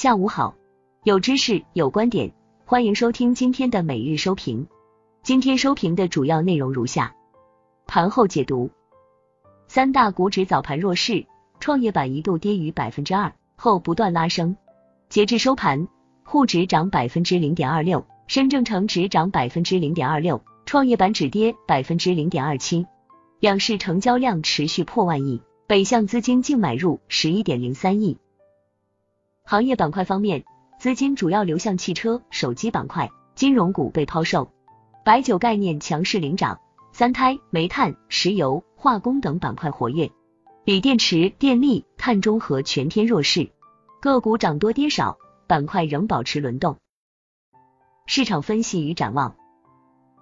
下午好，有知识有观点，欢迎收听今天的每日收评。今天收评的主要内容如下：盘后解读，三大股指早盘弱势，创业板一度跌逾百分之二，后不断拉升。截至收盘，沪指涨百分之零点二六，深证成指涨百分之零点二六，创业板指跌百分之零点二七。两市成交量持续破万亿，北向资金净买入十一点零三亿。行业板块方面，资金主要流向汽车、手机板块，金融股被抛售，白酒概念强势领涨，三胎、煤炭、石油、化工等板块活跃，锂电池、电力、碳中和全天弱势，个股涨多跌少，板块仍保持轮动。市场分析与展望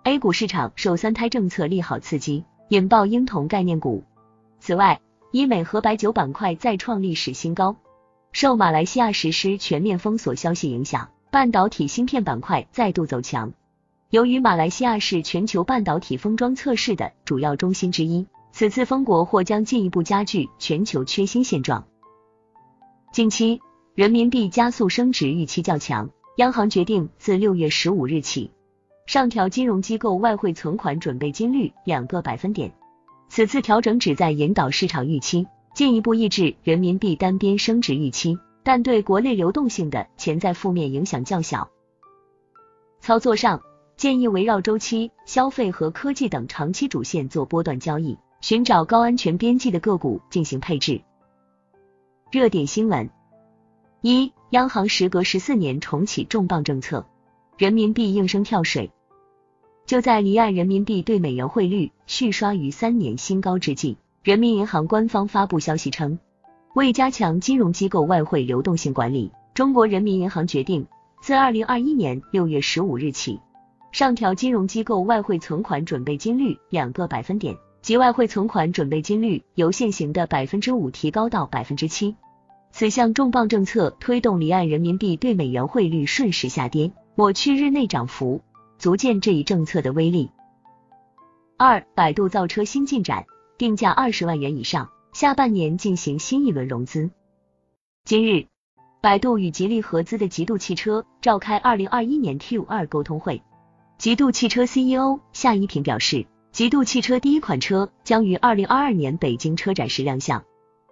，A 股市场受三胎政策利好刺激，引爆婴童概念股。此外，医美和白酒板块再创历史新高。受马来西亚实施全面封锁消息影响，半导体芯片板块再度走强。由于马来西亚是全球半导体封装测试的主要中心之一，此次封国或将进一步加剧全球缺芯现状。近期人民币加速升值预期较强，央行决定自六月十五日起上调金融机构外汇存款准备金率两个百分点。此次调整旨在引导市场预期。进一步抑制人民币单边升值预期，但对国内流动性的潜在负面影响较小。操作上，建议围绕周期、消费和科技等长期主线做波段交易，寻找高安全边际的个股进行配置。热点新闻：一、央行时隔十四年重启重磅政策，人民币应声跳水。就在离岸人民币对美元汇率续刷于三年新高之际。人民银行官方发布消息称，为加强金融机构外汇流动性管理，中国人民银行决定自二零二一年六月十五日起，上调金融机构外汇存款准备金率两个百分点，即外汇存款准备金率由现行的百分之五提高到百分之七。此项重磅政策推动离岸人民币对美元汇率顺势下跌，抹去日内涨幅，足见这一政策的威力。二，百度造车新进展。定价二十万元以上，下半年进行新一轮融资。今日，百度与吉利合资的极度汽车召开二零二一年 Q 二沟通会。极度汽车 CEO 夏一平表示，极度汽车第一款车将于二零二二年北京车展时亮相。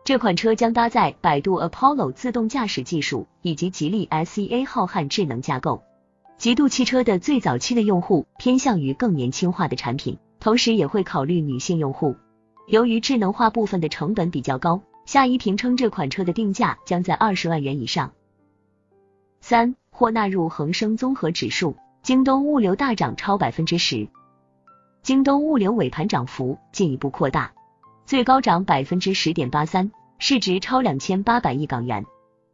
这款车将搭载百度 Apollo 自动驾驶技术以及吉利 SEA 浩瀚智能架构。极度汽车的最早期的用户偏向于更年轻化的产品，同时也会考虑女性用户。由于智能化部分的成本比较高，夏一平称这款车的定价将在二十万元以上。三或纳入恒生综合指数，京东物流大涨超百分之十，京东物流尾盘涨幅进一步扩大，最高涨百分之十点八三，市值超两千八百亿港元。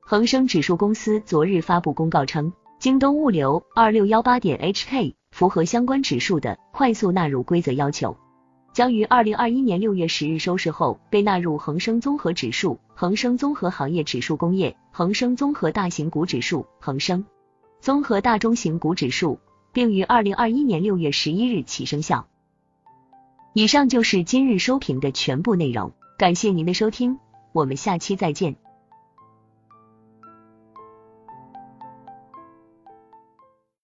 恒生指数公司昨日发布公告称，京东物流二六幺八点 HK 符合相关指数的快速纳入规则要求。将于二零二一年六月十日收市后被纳入恒生综合指数、恒生综合行业指数工业、恒生综合大型股指数、恒生综合大中型股指数，并于二零二一年六月十一日起生效。以上就是今日收评的全部内容，感谢您的收听，我们下期再见。